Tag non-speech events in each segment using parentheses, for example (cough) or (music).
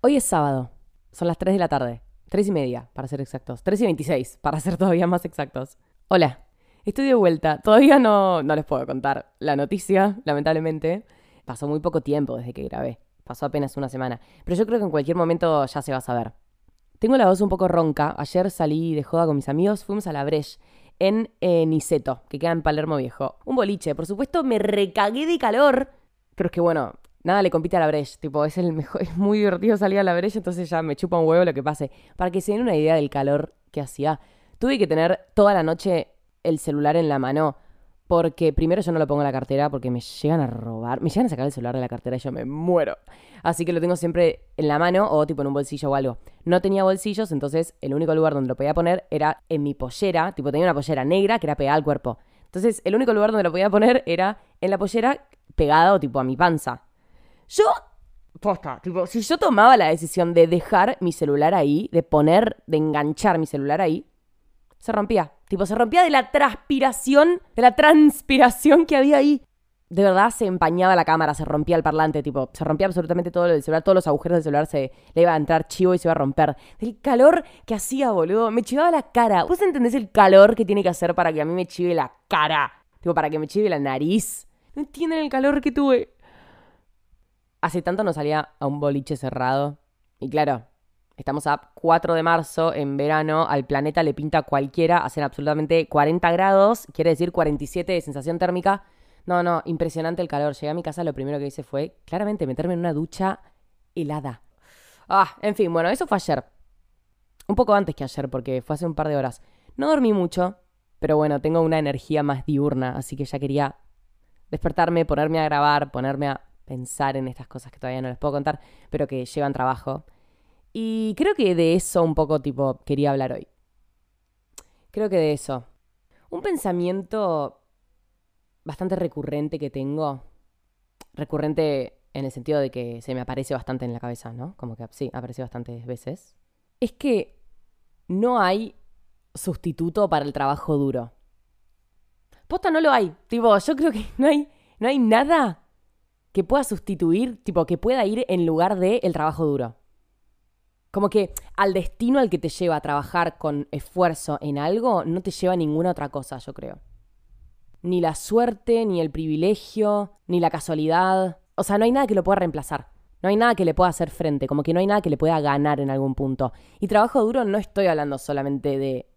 Hoy es sábado. Son las 3 de la tarde. 3 y media, para ser exactos. 3 y 26, para ser todavía más exactos. Hola. Estoy de vuelta. Todavía no, no les puedo contar la noticia, lamentablemente. Pasó muy poco tiempo desde que grabé. Pasó apenas una semana. Pero yo creo que en cualquier momento ya se va a saber. Tengo la voz un poco ronca. Ayer salí de joda con mis amigos. Fuimos a la Breche en eh, Niceto, que queda en Palermo Viejo. Un boliche. Por supuesto, me recagué de calor. Pero es que bueno, nada le compite a la Breche. Tipo, es el mejor, (laughs) es muy divertido salir a la Breche, entonces ya me chupa un huevo lo que pase. Para que se den una idea del calor que hacía, tuve que tener toda la noche el celular en la mano. Porque primero yo no lo pongo en la cartera porque me llegan a robar, me llegan a sacar el celular de la cartera y yo me muero. Así que lo tengo siempre en la mano o tipo en un bolsillo o algo. No tenía bolsillos, entonces el único lugar donde lo podía poner era en mi pollera. Tipo tenía una pollera negra que era pegada al cuerpo. Entonces el único lugar donde lo podía poner era en la pollera pegado tipo a mi panza. Yo, posta, tipo, si yo tomaba la decisión de dejar mi celular ahí, de poner, de enganchar mi celular ahí, se rompía. Tipo, se rompía de la transpiración, de la transpiración que había ahí. De verdad se empañaba la cámara, se rompía el parlante, tipo, se rompía absolutamente todo el celular, todos los agujeros del celular se le iba a entrar chivo y se iba a romper. Del calor que hacía, boludo, me chivaba la cara. ¿Vos entendés el calor que tiene que hacer para que a mí me chive la cara? Tipo, para que me chive la nariz. No entienden el calor que tuve. Hace tanto no salía a un boliche cerrado. Y claro, Estamos a 4 de marzo, en verano, al planeta le pinta cualquiera, hacen absolutamente 40 grados, quiere decir 47 de sensación térmica. No, no, impresionante el calor. Llegué a mi casa, lo primero que hice fue claramente meterme en una ducha helada. Ah, en fin, bueno, eso fue ayer. Un poco antes que ayer, porque fue hace un par de horas. No dormí mucho, pero bueno, tengo una energía más diurna, así que ya quería despertarme, ponerme a grabar, ponerme a pensar en estas cosas que todavía no les puedo contar, pero que llevan trabajo. Y creo que de eso un poco tipo quería hablar hoy. Creo que de eso. Un pensamiento bastante recurrente que tengo. Recurrente en el sentido de que se me aparece bastante en la cabeza, ¿no? Como que sí, aparece bastantes veces. Es que no hay sustituto para el trabajo duro. Posta no lo hay. Tipo, yo creo que (laughs) no hay, no hay nada que pueda sustituir, tipo, que pueda ir en lugar de el trabajo duro. Como que al destino al que te lleva a trabajar con esfuerzo en algo, no te lleva a ninguna otra cosa, yo creo. Ni la suerte, ni el privilegio, ni la casualidad. O sea, no hay nada que lo pueda reemplazar. No hay nada que le pueda hacer frente, como que no hay nada que le pueda ganar en algún punto. Y trabajo duro no estoy hablando solamente de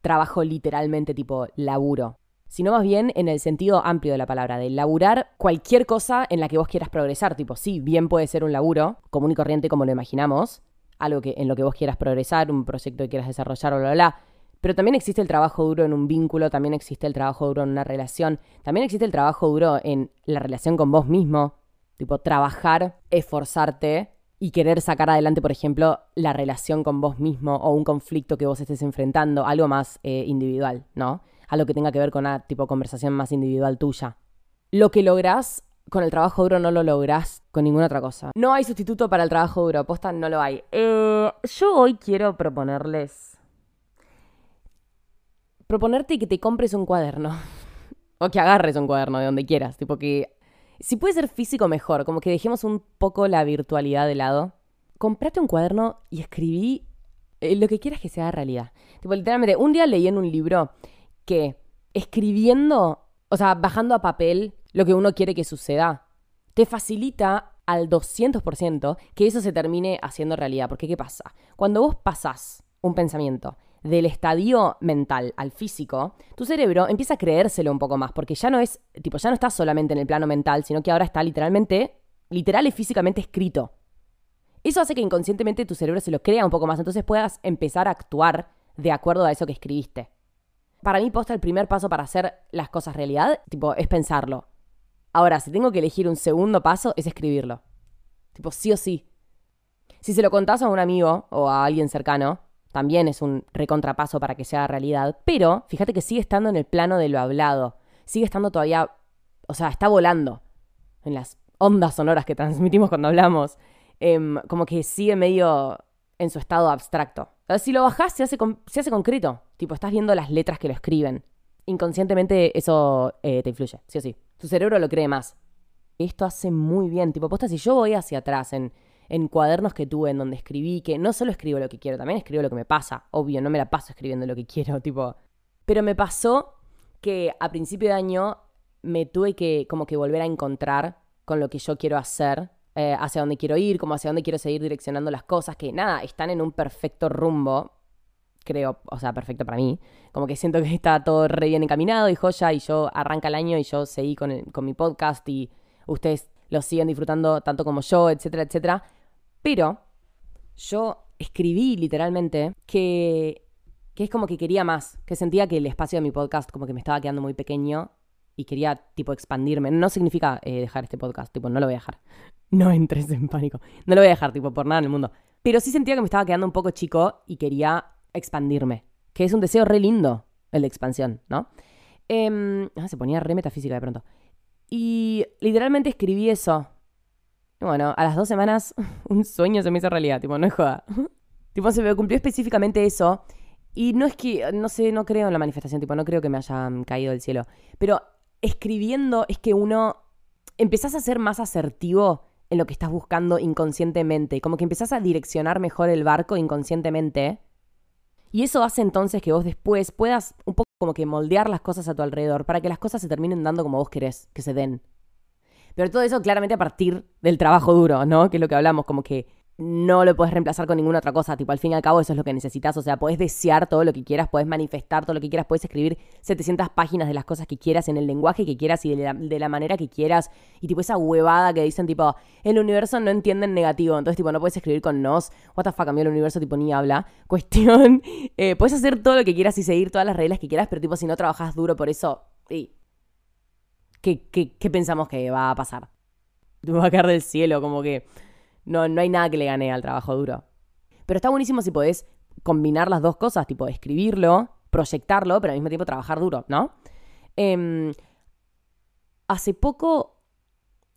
trabajo literalmente tipo laburo, sino más bien en el sentido amplio de la palabra, de laburar cualquier cosa en la que vos quieras progresar. Tipo, sí, bien puede ser un laburo común y corriente como lo imaginamos, algo que, en lo que vos quieras progresar, un proyecto que quieras desarrollar, bla, bla, bla. Pero también existe el trabajo duro en un vínculo, también existe el trabajo duro en una relación, también existe el trabajo duro en la relación con vos mismo, tipo trabajar, esforzarte y querer sacar adelante, por ejemplo, la relación con vos mismo o un conflicto que vos estés enfrentando, algo más eh, individual, ¿no? Algo que tenga que ver con una tipo conversación más individual tuya. Lo que lográs con el trabajo duro no lo lográs con ninguna otra cosa. No hay sustituto para el trabajo duro, posta no lo hay. Eh, yo hoy quiero proponerles... Proponerte que te compres un cuaderno. (laughs) o que agarres un cuaderno de donde quieras. Tipo que... Si puede ser físico, mejor. Como que dejemos un poco la virtualidad de lado. Comprate un cuaderno y escribí eh, lo que quieras que sea realidad. Tipo, literalmente, un día leí en un libro que escribiendo, o sea, bajando a papel lo que uno quiere que suceda, te facilita al 200% que eso se termine haciendo realidad. Porque ¿qué pasa? Cuando vos pasás un pensamiento del estadio mental al físico, tu cerebro empieza a creérselo un poco más, porque ya no es, tipo, ya no está solamente en el plano mental, sino que ahora está literalmente, literal y físicamente escrito. Eso hace que inconscientemente tu cerebro se lo crea un poco más, entonces puedas empezar a actuar de acuerdo a eso que escribiste. Para mí, posta, el primer paso para hacer las cosas realidad, tipo, es pensarlo. Ahora, si tengo que elegir un segundo paso, es escribirlo. Tipo, sí o sí. Si se lo contás a un amigo o a alguien cercano, también es un recontrapaso para que sea realidad. Pero fíjate que sigue estando en el plano de lo hablado. Sigue estando todavía. O sea, está volando. En las ondas sonoras que transmitimos cuando hablamos. Em, como que sigue medio en su estado abstracto. Si lo bajás, se hace, se hace concreto. Tipo, estás viendo las letras que lo escriben. Inconscientemente eso eh, te influye, sí o sí. Tu cerebro lo cree más. Esto hace muy bien. Tipo, posta, si yo voy hacia atrás en, en cuadernos que tuve en donde escribí, que no solo escribo lo que quiero, también escribo lo que me pasa. Obvio, no me la paso escribiendo lo que quiero, (laughs) tipo. Pero me pasó que a principio de año me tuve que como que volver a encontrar con lo que yo quiero hacer, eh, hacia dónde quiero ir, como hacia dónde quiero seguir direccionando las cosas, que nada, están en un perfecto rumbo, creo, o sea, perfecto para mí. Como que siento que está todo re bien encaminado y joya, y yo arranca el año y yo seguí con, con mi podcast y ustedes lo siguen disfrutando tanto como yo, etcétera, etcétera. Pero yo escribí literalmente que, que es como que quería más, que sentía que el espacio de mi podcast como que me estaba quedando muy pequeño y quería tipo expandirme. No significa eh, dejar este podcast, tipo, no lo voy a dejar. No entres en pánico. No lo voy a dejar, tipo, por nada en el mundo. Pero sí sentía que me estaba quedando un poco chico y quería expandirme. Que es un deseo re lindo, el de expansión, ¿no? Em, ah, se ponía re metafísica de pronto. Y literalmente escribí eso bueno, a las dos semanas (laughs) un sueño se me hizo realidad, tipo, no es joda. (laughs) tipo, se me cumplió específicamente eso. Y no es que, no sé, no creo en la manifestación, tipo, no creo que me haya caído del cielo. Pero escribiendo es que uno empezás a ser más asertivo en lo que estás buscando inconscientemente. Como que empezás a direccionar mejor el barco inconscientemente. Y eso hace entonces que vos después puedas un poco como que moldear las cosas a tu alrededor para que las cosas se terminen dando como vos querés que se den. Pero todo eso claramente a partir del trabajo duro, ¿no? Que es lo que hablamos, como que no lo puedes reemplazar con ninguna otra cosa. Tipo, al fin y al cabo, eso es lo que necesitas. O sea, puedes desear todo lo que quieras, puedes manifestar todo lo que quieras, puedes escribir 700 páginas de las cosas que quieras, en el lenguaje que quieras y de la, manera que quieras. Y tipo, esa huevada que dicen, tipo, el universo no entiende en negativo. Entonces, tipo, no puedes escribir con nos. What the mí el universo, tipo, ni habla. (laughs) Cuestión. Eh, puedes hacer todo lo que quieras y seguir todas las reglas que quieras, pero, tipo, si no trabajas duro por eso, sí, ¿qué, pensamos que va a pasar? Va a caer del cielo, como que no, no hay nada que le gane al trabajo duro. Pero está buenísimo si podés combinar las dos cosas, tipo escribirlo, proyectarlo, pero al mismo tiempo trabajar duro, ¿no? Em, hace poco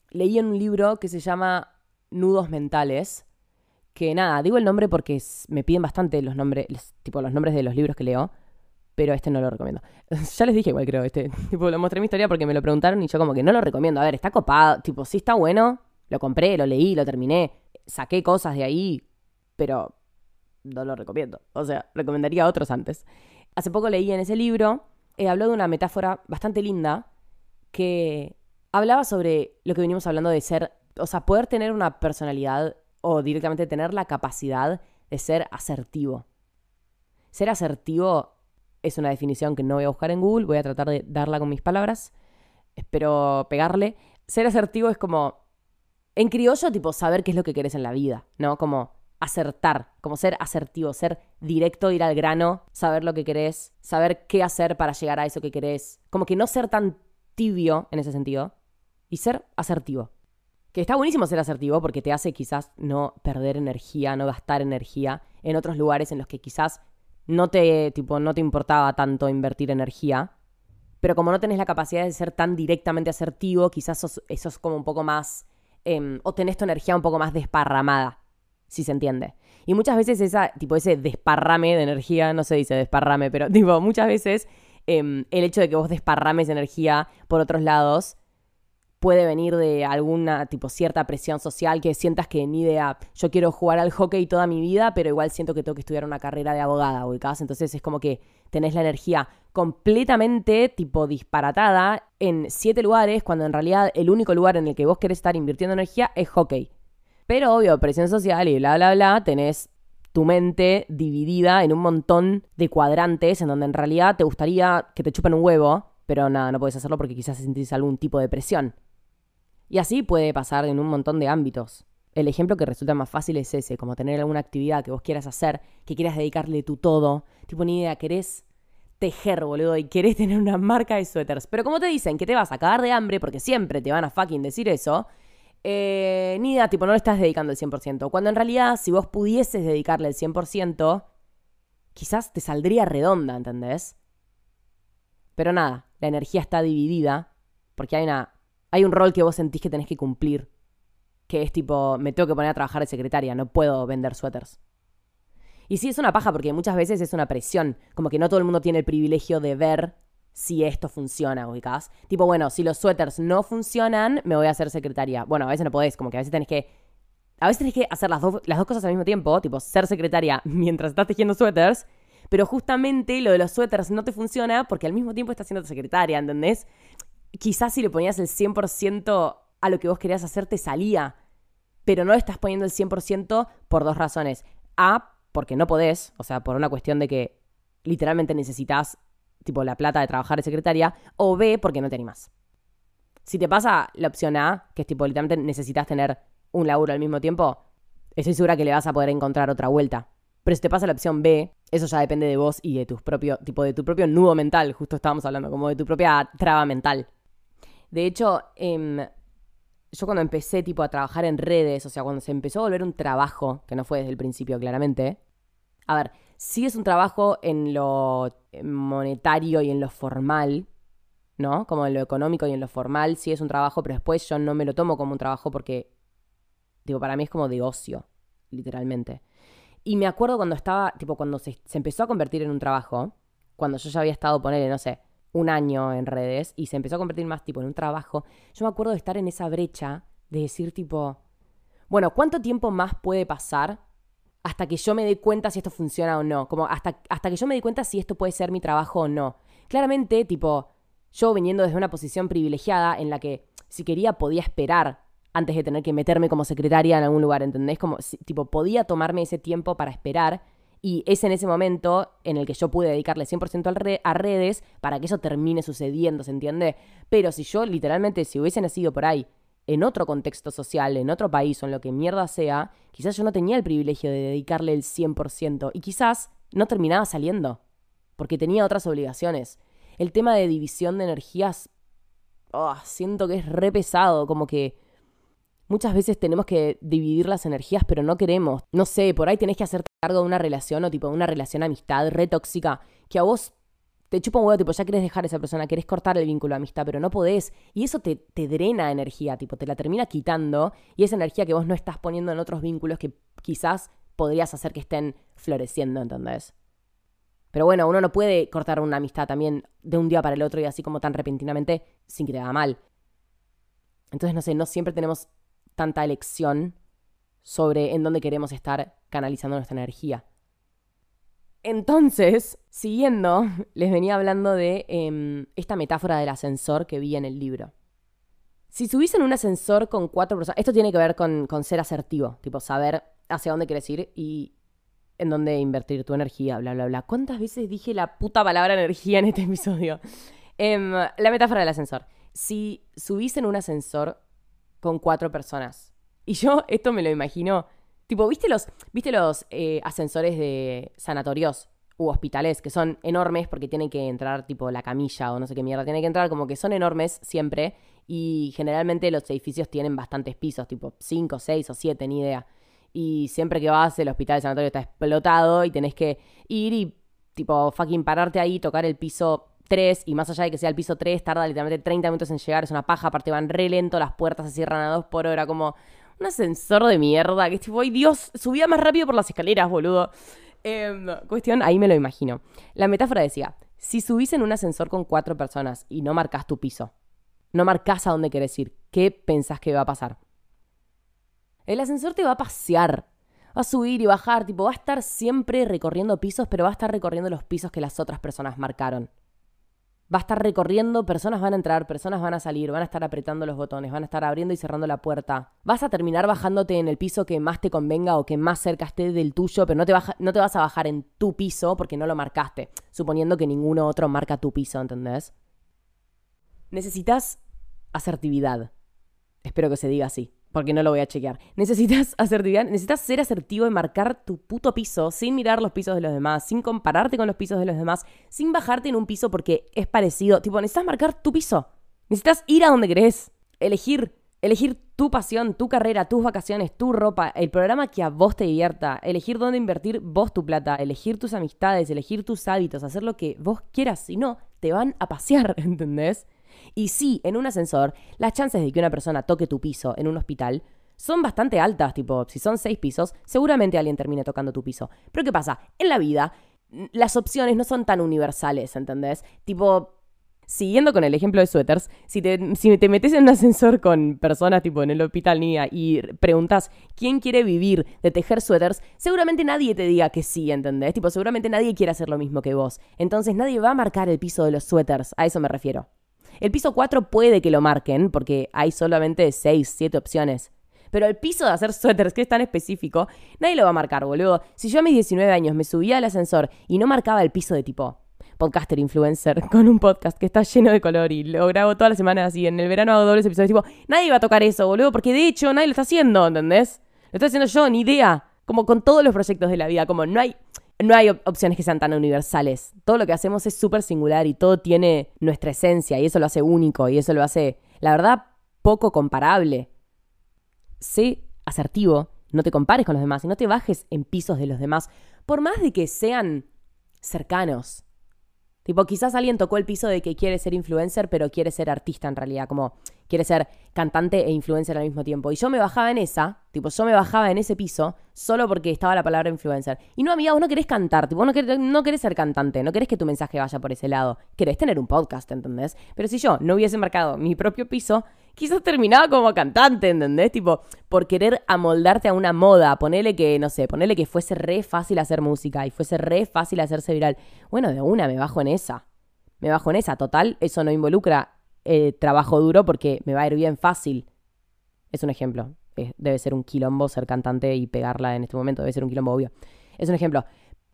leí en un libro que se llama Nudos Mentales, que nada, digo el nombre porque me piden bastante los nombres, tipo los nombres de los libros que leo pero este no lo recomiendo. (laughs) ya les dije igual, creo, este, (laughs) tipo, lo mostré en mi historia porque me lo preguntaron y yo como que no lo recomiendo. A ver, está copado, tipo, sí está bueno, lo compré, lo leí, lo terminé, saqué cosas de ahí, pero no lo recomiendo. O sea, recomendaría otros antes. Hace poco leí en ese libro, eh, habló de una metáfora bastante linda que hablaba sobre lo que venimos hablando de ser, o sea, poder tener una personalidad o directamente tener la capacidad de ser asertivo. Ser asertivo es una definición que no voy a buscar en Google, voy a tratar de darla con mis palabras. Espero pegarle. Ser asertivo es como, en criollo, tipo, saber qué es lo que querés en la vida, ¿no? Como acertar, como ser asertivo, ser directo, ir al grano, saber lo que querés, saber qué hacer para llegar a eso que querés. Como que no ser tan tibio en ese sentido y ser asertivo. Que está buenísimo ser asertivo porque te hace quizás no perder energía, no gastar energía en otros lugares en los que quizás no te, tipo, no te importaba tanto invertir energía, pero como no tenés la capacidad de ser tan directamente asertivo, quizás eso es como un poco más, em, o tenés tu energía un poco más desparramada, si se entiende. Y muchas veces esa, tipo, ese desparrame de energía, no se dice desparrame, pero (laughs) tipo, muchas veces em, el hecho de que vos desparrames energía por otros lados puede venir de alguna tipo cierta presión social que sientas que ni idea, yo quiero jugar al hockey toda mi vida, pero igual siento que tengo que estudiar una carrera de abogada, ubicás. Entonces es como que tenés la energía completamente tipo disparatada en siete lugares, cuando en realidad el único lugar en el que vos querés estar invirtiendo energía es hockey. Pero obvio, presión social y bla, bla, bla, tenés tu mente dividida en un montón de cuadrantes en donde en realidad te gustaría que te chupen un huevo, pero nada, no puedes hacerlo porque quizás sentís algún tipo de presión. Y así puede pasar en un montón de ámbitos. El ejemplo que resulta más fácil es ese, como tener alguna actividad que vos quieras hacer, que quieras dedicarle tu todo. Tipo, ni idea, querés tejer, boludo, y querés (laughs) tener una marca de suéteres. Pero como te dicen que te vas a cagar de hambre, porque siempre te van a fucking decir eso, eh, ni idea, tipo, no le estás dedicando el 100%. Cuando en realidad, si vos pudieses dedicarle el 100%, quizás te saldría redonda, ¿entendés? Pero nada, la energía está dividida, porque hay una hay un rol que vos sentís que tenés que cumplir, que es tipo, me tengo que poner a trabajar de secretaria, no puedo vender suéteres. Y sí es una paja porque muchas veces es una presión, como que no todo el mundo tiene el privilegio de ver si esto funciona, ubicás. Tipo, bueno, si los suéteres no funcionan, me voy a hacer secretaria. Bueno, a veces no podés, como que a veces tenés que a veces tienes que hacer las, las dos cosas al mismo tiempo, tipo ser secretaria (laughs) mientras estás tejiendo suéteres, pero justamente lo de los suéteres no te funciona porque al mismo tiempo estás siendo secretaria, ¿entendés? Quizás si le ponías el 100% a lo que vos querías hacer te salía, pero no estás poniendo el 100% por dos razones. A, porque no podés, o sea, por una cuestión de que literalmente necesitas tipo la plata de trabajar de secretaria, o B, porque no te animas. Si te pasa la opción A, que es tipo literalmente necesitas tener un laburo al mismo tiempo, estoy segura que le vas a poder encontrar otra vuelta. Pero si te pasa la opción B, eso ya depende de vos y de tus propio, tipo de tu propio nudo mental, justo estábamos hablando, como de tu propia traba mental. De hecho, em, yo cuando empecé tipo a trabajar en redes, o sea, cuando se empezó a volver un trabajo, que no fue desde el principio claramente, a ver, sí es un trabajo en lo monetario y en lo formal, ¿no? Como en lo económico y en lo formal, sí es un trabajo, pero después yo no me lo tomo como un trabajo porque, digo, para mí es como de ocio, literalmente. Y me acuerdo cuando estaba, tipo, cuando se, se empezó a convertir en un trabajo, cuando yo ya había estado, ponerle, no sé, un año en redes y se empezó a convertir más, tipo, en un trabajo, yo me acuerdo de estar en esa brecha de decir, tipo, bueno, ¿cuánto tiempo más puede pasar hasta que yo me dé cuenta si esto funciona o no? Como hasta, hasta que yo me dé cuenta si esto puede ser mi trabajo o no. Claramente, tipo, yo viniendo desde una posición privilegiada en la que si quería podía esperar antes de tener que meterme como secretaria en algún lugar, ¿entendés? Como, tipo, podía tomarme ese tiempo para esperar y es en ese momento en el que yo pude dedicarle 100% al re- a redes para que eso termine sucediendo, ¿se entiende? Pero si yo literalmente, si hubiese nacido por ahí, en otro contexto social, en otro país o en lo que mierda sea, quizás yo no tenía el privilegio de dedicarle el 100% y quizás no terminaba saliendo, porque tenía otras obligaciones. El tema de división de energías, oh, siento que es re pesado, como que muchas veces tenemos que dividir las energías, pero no queremos. No sé, por ahí tenés que hacerte cargo de una relación o tipo de una relación amistad re tóxica que a vos te chupa un huevo, tipo, ya querés dejar a esa persona, querés cortar el vínculo de amistad, pero no podés. Y eso te, te drena energía, tipo, te la termina quitando. Y esa energía que vos no estás poniendo en otros vínculos que quizás podrías hacer que estén floreciendo, ¿entendés? Pero bueno, uno no puede cortar una amistad también de un día para el otro y así como tan repentinamente sin que te haga mal. Entonces, no sé, no siempre tenemos tanta elección sobre en dónde queremos estar canalizando nuestra energía. Entonces, siguiendo, (laughs) les venía hablando de em, esta metáfora del ascensor que vi en el libro. Si subís en un ascensor con cuatro personas, esto tiene que ver con, con ser asertivo, tipo saber hacia dónde quieres ir y en dónde invertir tu energía, bla, bla, bla. ¿Cuántas veces dije la puta palabra energía en este (laughs) episodio? Em, la metáfora del ascensor. Si subís en un ascensor con cuatro personas, y yo (laughs) esto me lo imagino, tipo, ¿viste los, ¿viste los eh, ascensores de sanatorios u hospitales que son enormes porque tienen que entrar tipo la camilla o no sé qué mierda, tiene que entrar como que son enormes siempre y generalmente los edificios tienen bastantes pisos, tipo 5, 6 o 7, ni idea. Y siempre que vas, el hospital, el sanatorio está explotado y tenés que ir y, tipo, fucking pararte ahí, tocar el piso 3. Y más allá de que sea el piso 3, tarda literalmente 30 minutos en llegar. Es una paja, aparte van re lento, las puertas se cierran a 2 por hora, como un ascensor de mierda. Que tipo, ay Dios, subía más rápido por las escaleras, boludo. Em, cuestión, ahí me lo imagino. La metáfora decía: si subís en un ascensor con cuatro personas y no marcas tu piso, no marcas a dónde querés ir, ¿qué pensás que va a pasar? El ascensor te va a pasear. Va a subir y bajar, tipo, va a estar siempre recorriendo pisos, pero va a estar recorriendo los pisos que las otras personas marcaron. Va a estar recorriendo, personas van a entrar, personas van a salir, van a estar apretando los botones, van a estar abriendo y cerrando la puerta. Vas a terminar bajándote en el piso que más te convenga o que más cerca esté del tuyo, pero no te, no te vas a bajar en tu piso porque no lo marcaste, suponiendo que ninguno otro marca tu piso, ¿entendés? Necesitas asertividad. Espero que se diga así, porque no lo voy a chequear. Necesitas (laughs) asertividad, necesitas ser asertivo y marcar tu puto piso sin mirar los pisos de los demás, sin compararte con los pisos de los demás, sin bajarte en un piso porque es parecido. Tipo, necesitas marcar tu piso. Necesitas ir a donde querés. Elegir. Elegir tu pasión, tu carrera, tus vacaciones, tu ropa, el programa que a vos te divierta, elegir dónde invertir vos tu plata, elegir tus amistades, elegir tus hábitos, hacer lo que vos quieras, si no, te van a pasear, (laughs) ¿entendés? Y sí, en un ascensor, las chances de que una persona toque tu piso en un hospital son bastante altas, tipo, si son seis pisos, seguramente alguien termine tocando tu piso. Pero ¿qué pasa? En la vida, las opciones no son tan universales, ¿entendés? Tipo, Siguiendo con el ejemplo de suéteres, si te, si te metes en un ascensor con personas tipo en el hospital NIA y preguntas quién quiere vivir de tejer suéteres, seguramente nadie te diga que sí, ¿entendés? Tipo, seguramente nadie quiere hacer lo mismo que vos. Entonces nadie va a marcar el piso de los suéteres, a eso me refiero. El piso 4 puede que lo marquen, porque hay solamente 6, 7 opciones. Pero el piso de hacer suéteres, que es tan específico, nadie lo va a marcar, boludo. Si yo a mis 19 años me subía al ascensor y no marcaba el piso de tipo podcaster influencer (laughs) con un podcast que está lleno de color y lo grabo todas las semanas así, en el verano hago dobles episodios, tipo, nadie va a tocar eso, boludo, porque de hecho nadie lo está haciendo, ¿entendés? Lo estoy haciendo yo, ni idea. Como con todos los proyectos de la vida, como no hay no hay opciones que sean tan universales. Todo lo que hacemos es súper singular y todo tiene nuestra esencia y eso lo hace único y eso lo hace, la verdad, poco comparable. Sé asertivo, no te compares con los demás y no te bajes en pisos de los demás, por más de que sean cercanos. Tipo, quizás alguien tocó el piso de que quiere ser influencer, pero quiere ser artista en realidad, como quiere ser cantante e influencer al mismo tiempo. Y yo me bajaba en esa, tipo, yo me bajaba en ese piso solo porque estaba la palabra influencer. Y no, amiga, vos no querés cantar, tipo, no querés, no querés ser cantante, no querés que tu mensaje vaya por ese lado. Querés tener un podcast, ¿entendés? Pero si yo no hubiese marcado mi propio piso, quizás terminaba como cantante, ¿entendés? Tipo, por querer amoldarte a una moda, ponele que, no sé, ponele que fuese re fácil hacer música y fuese re fácil hacerse viral. Bueno, de una me bajo en esa. Me bajo en esa. Total, eso no involucra eh, trabajo duro porque me va a ir bien fácil. Es un ejemplo. debe ser un quilombo ser cantante y pegarla en este momento. Debe ser un quilombo obvio. Es un ejemplo.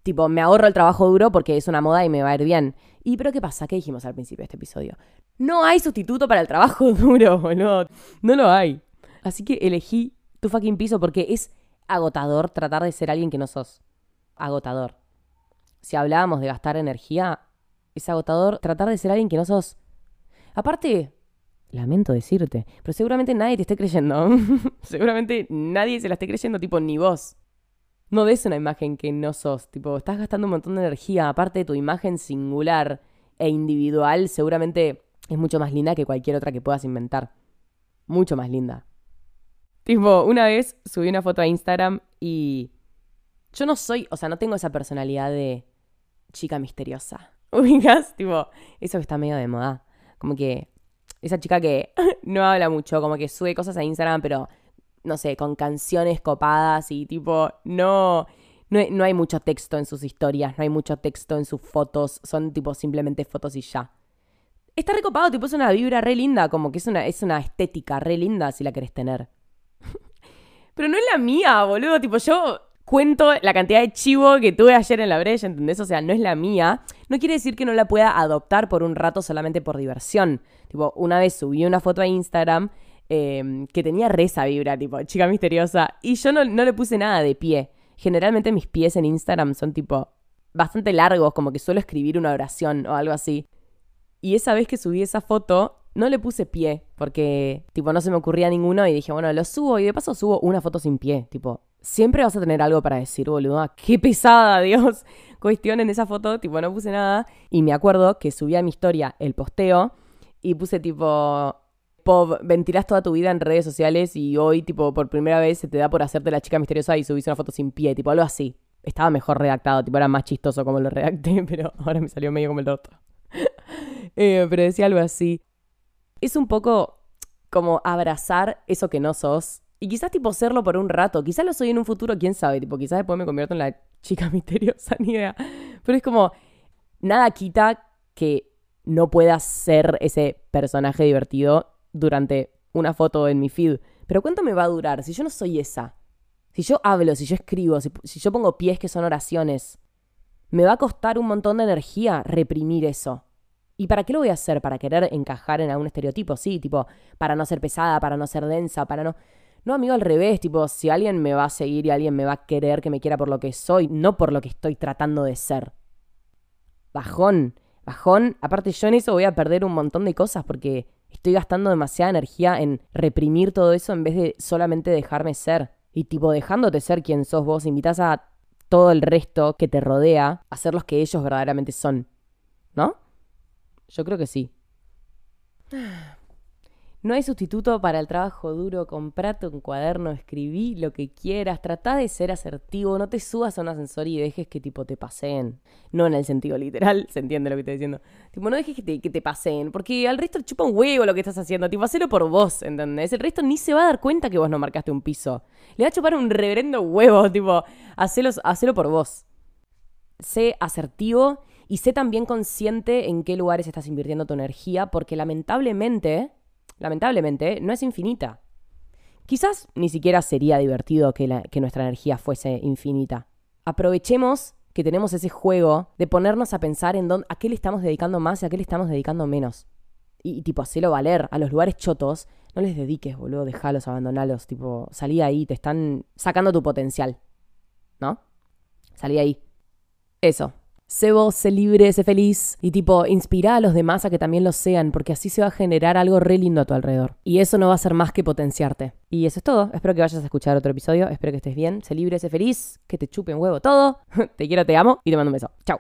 Tipo, me ahorro el trabajo duro porque es una moda y me va a ir bien. ¿Y pero qué pasa? ¿Qué dijimos al principio de este episodio? No hay sustituto para el trabajo (laughs) duro, boludo. No lo hay. Así que elegí tu fucking piso porque es agotador tratar de ser alguien que no sos. Agotador. Si hablábamos de gastar energía, es agotador tratar de ser alguien que no sos. Aparte, lamento decirte, pero seguramente nadie te esté creyendo. (laughs) seguramente nadie se la esté creyendo, tipo, ni vos no des una imagen que no sos. Tipo, estás gastando un montón de energía. Aparte de tu imagen singular e individual, seguramente es mucho más linda que cualquier otra que puedas inventar. Mucho más linda. Tipo, una vez subí una foto a Instagram y yo no soy, o sea, no tengo esa personalidad de chica misteriosa. (laughs) ¿Ubicas? Tipo, eso que está medio de moda. Como que esa chica que (laughs) no habla mucho, como que sube cosas a Instagram, pero no sé, con canciones copadas y tipo, no, no, hay mucho texto en sus historias, no hay mucho texto en sus fotos, son tipo simplemente fotos y ya. Está recopado, tipo, es una vibra re linda, como que es una, es una estética re linda si la querés tener. (laughs) Pero no es la mía, boludo, tipo, yo cuento la cantidad de chivo que tuve ayer en la brecha, ¿entendés? O sea, no es la mía. No quiere decir que no la pueda adoptar por un rato solamente por diversión. Tipo, una vez subí una foto a Instagram Em, que tenía re esa vibra, tipo, chica misteriosa. Y yo no, no le puse nada de pie. Generalmente mis pies en Instagram son tipo bastante largos, como que suelo escribir una oración o algo así. Y esa vez que subí esa foto, no le puse pie, porque tipo no se me ocurría ninguno y dije, bueno, lo subo y de paso subo una foto sin pie, tipo, siempre vas a tener algo para decir, boludo. Qué pesada, (laughs) Dios. Cuestión en esa foto, tipo, no puse nada. Y me acuerdo que subí a mi historia el posteo y puse tipo, ventilas toda tu vida en redes sociales y hoy, tipo, por primera vez se te da por hacerte la chica misteriosa y subís una foto sin pie, tipo, algo así. Estaba mejor redactado, tipo, era más chistoso como lo redacté, (laughs) pero ahora me salió medio como el otro. (laughs) Eh, pero decía algo así. Es un poco como abrazar eso que no sos. Y quizás, tipo, serlo por un rato. Quizás lo soy en un futuro, quién sabe. Tipo, quizás después me convierto en la (laughs) chica misteriosa, ni idea. Pero es como, nada quita que no puedas ser ese personaje divertido durante una foto en mi feed. Pero ¿cuánto me va a durar si yo no soy esa? Si yo hablo, si yo escribo, si, yo pongo pies que son oraciones, me va a costar un montón de energía reprimir eso. ¿Y para qué lo voy a hacer? ¿Para querer encajar en algún estereotipo? Sí, tipo, para no ser pesada, para no ser densa, para no... No, amigo, al revés, tipo, si alguien me va a seguir y alguien me va a querer que me quiera por lo que soy, no por lo que estoy tratando de ser. Bajón, bajón. Aparte, yo en eso voy a perder un montón de cosas porque estoy gastando demasiada energía en reprimir todo eso en vez de solamente dejarme ser. Y tipo, dejándote ser quien sos vos, invitas a todo el resto que te rodea a ser los que ellos verdaderamente son. ¿No? Yo creo que sí. (sighs) (sighs) (sighs) No hay sustituto para el trabajo duro. Comprate un cuaderno, escribí lo que quieras. Trata de ser asertivo. No te subas a un ascensor y dejes que tipo te paseen. No en el sentido literal, (laughs) se entiende lo que estoy diciendo. Tipo, no dejes que te, que te paseen. Porque al resto chupa un huevo lo que estás haciendo. Tipo, hacelo por vos, ¿entendés? El resto ni se va a dar cuenta que vos no marcaste un piso. Le va a chupar un reverendo huevo. (laughs) Tipo, hacelo, hacelo por vos. Sé asertivo y sé también consciente en qué lugares estás invirtiendo tu energía. Porque lamentablemente lamentablemente, no es infinita. Quizás ni siquiera sería divertido que, nuestra energía fuese infinita. Aprovechemos que tenemos ese juego de ponernos a pensar en dónde, a qué le estamos dedicando más y a qué le estamos dedicando menos. Y, tipo, hacelo valer. A los lugares chotos, no les dediques, boludo, dejalos, abandonalos. Tipo, salí ahí, te están sacando tu potencial. ¿No? Salí ahí. Eso. Sé vos, sé libre, sé feliz y tipo, inspira a los demás a que también lo sean, porque así se va a generar algo re lindo a tu alrededor. Y eso no va a ser más que potenciarte. Y eso es todo. Espero que vayas a escuchar otro episodio. Espero que estés bien. Sé libre, sé feliz. Que te chupe un huevo todo. (laughs) te quiero, te amo y te mando un beso. Chao.